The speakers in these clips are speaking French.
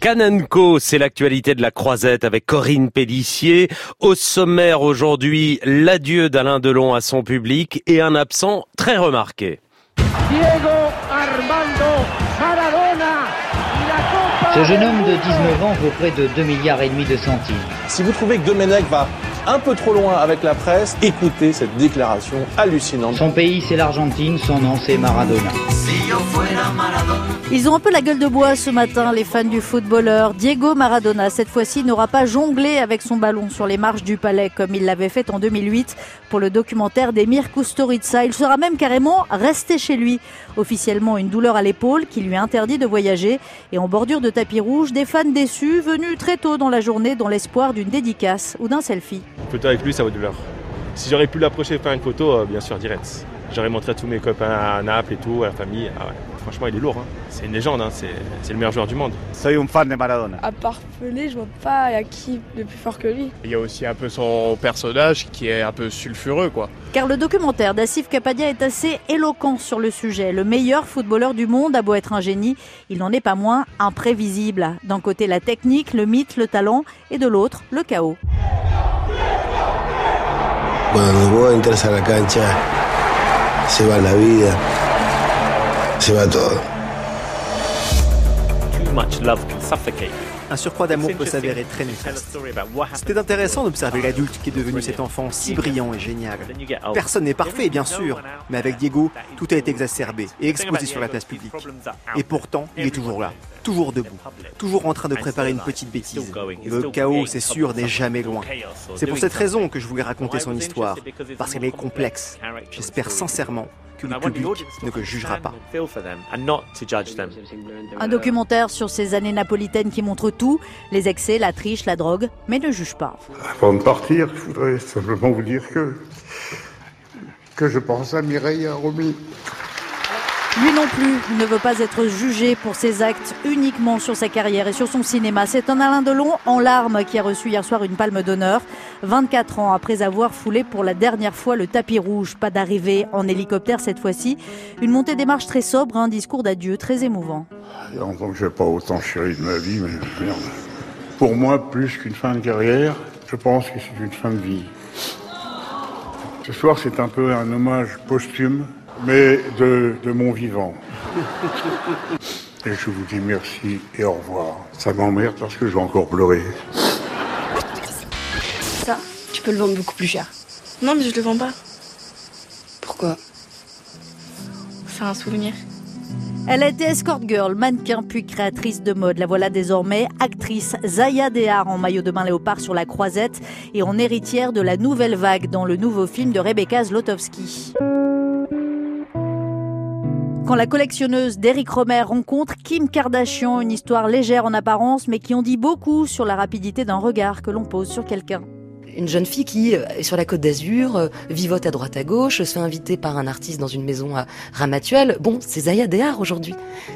Canenco, c'est l'actualité de la croisette avec Corinne Pellissier. Au sommaire aujourd'hui, l'adieu d'Alain Delon à son public et un absent très remarqué. Diego Armando Maradona. Ce jeune homme de 19 ans vaut près de 2 milliards et demi de centimes. Si vous trouvez que Domenech va un peu trop loin avec la presse, écoutez cette déclaration hallucinante. Son pays, c'est l'Argentine, son nom, c'est Maradona. Ils ont un peu la gueule de bois ce matin, les fans du footballeur. Diego Maradona, cette fois-ci, n'aura pas jonglé avec son ballon sur les marches du palais comme il l'avait fait en 2008 pour le documentaire d'Emir Kusturica. Il sera même carrément resté chez lui. Officiellement, une douleur à l'épaule qui lui interdit de voyager. Et en bordure de tapis rouge, des fans déçus venus très tôt dans la journée dans l'espoir d'une dédicace ou d'un selfie. Une photo avec lui, ça vaut de l'heure. Si j'aurais pu l'approcher faire une photo, euh, bien sûr, direct. J'aurais montré à tous mes copains à Naples et tout, à la famille. Ah Franchement, il est lourd. Hein. C'est une légende, hein. c'est le meilleur joueur du monde. Soy un fan de Maradona. À part Pelé, je vois pas à qui le plus fort que lui. Il y a aussi un peu son personnage qui est un peu sulfureux, quoi. Car le documentaire d'Assif Kapadia est assez éloquent sur le sujet. Le meilleur footballeur du monde a beau être un génie, il n'en est pas moins imprévisible. D'un côté, la technique, le mythe, le talent, et de l'autre, le chaos. La cancha, se va la vida, se va todo. Too much love can suffocate. Un surcroît d'amour peut s'avérer très néfaste. C'était intéressant d'observer l'adulte qui est devenu cet enfant si brillant et génial. Personne n'est parfait, bien sûr, mais avec Diego, tout a été exacerbé et exposé sur la place publique. Et pourtant, il est toujours là, toujours debout, toujours en train de préparer une petite bêtise. Le chaos, c'est sûr, n'est jamais loin. C'est pour cette raison que je voulais raconter son histoire, parce qu'elle est complexe. J'espère sincèrement que le public ne jugera pas. Un documentaire sur ces années napolitaines qui montre tout, les excès, la triche, la drogue, mais ne juge pas. Avant de partir, je voudrais simplement vous dire que, que je pense à Mireille et à Romy. Lui non plus ne veut pas être jugé pour ses actes uniquement sur sa carrière et sur son cinéma. C'est un Alain Delon en larmes qui a reçu hier soir une palme d'honneur. 24 ans après avoir foulé pour la dernière fois le tapis rouge. Pas d'arrivée en hélicoptère cette fois-ci. Une montée des marches très sobre, un discours d'adieu très émouvant. Il y pas autant chéri de ma vie, mais. Pour moi, plus qu'une fin de carrière, je pense que c'est une fin de vie. Ce soir, c'est un peu un hommage posthume mais de, de mon vivant. Et je vous dis merci et au revoir. Ça m'emmerde parce que je vais encore pleurer. Ça, tu peux le vendre beaucoup plus cher. Non, mais je le vends pas. Pourquoi? C'est un souvenir. Elle a été escort girl, mannequin puis créatrice de mode. La voilà désormais actrice Zaya Dehar en maillot de bain léopard sur la croisette et en héritière de la nouvelle vague dans le nouveau film de Rebecca Zlotowski quand la collectionneuse d'Eric Romer rencontre Kim Kardashian, une histoire légère en apparence mais qui en dit beaucoup sur la rapidité d'un regard que l'on pose sur quelqu'un une jeune fille qui euh, est sur la côte d'Azur, euh, vivote à droite à gauche, se fait inviter par un artiste dans une maison à Ramatuelle. Bon, c'est Zaya Dehar aujourd'hui.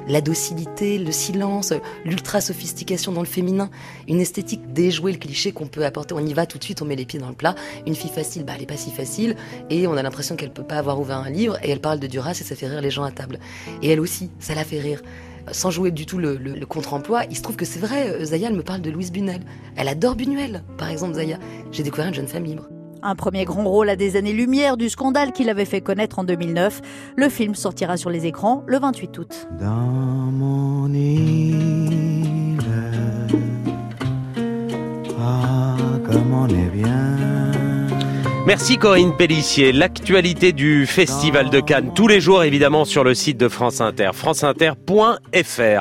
La docilité, le silence, l'ultra sophistication dans le féminin, une esthétique déjouée, le cliché qu'on peut apporter. On y va tout de suite, on met les pieds dans le plat. Une fille facile, bah elle est pas si facile, et on a l'impression qu'elle peut pas avoir ouvert un livre, et elle parle de Duras et ça fait rire les gens à table. Et elle aussi, ça la fait rire sans jouer du tout le, contre-emploi, il se trouve que c'est vrai, euh, Zaya, elle me parle de Louise Bunel. Elle adore Bunuel, par exemple, Zaya. J'ai découvert une jeune femme libre. Un premier grand rôle à des années-lumière du scandale qu'il avait fait connaître en 2009. Le film sortira sur les écrans le 28 août. Dans Merci Corinne Pellissier. L'actualité du Festival de Cannes tous les jours évidemment sur le site de France Inter, franceinter.fr.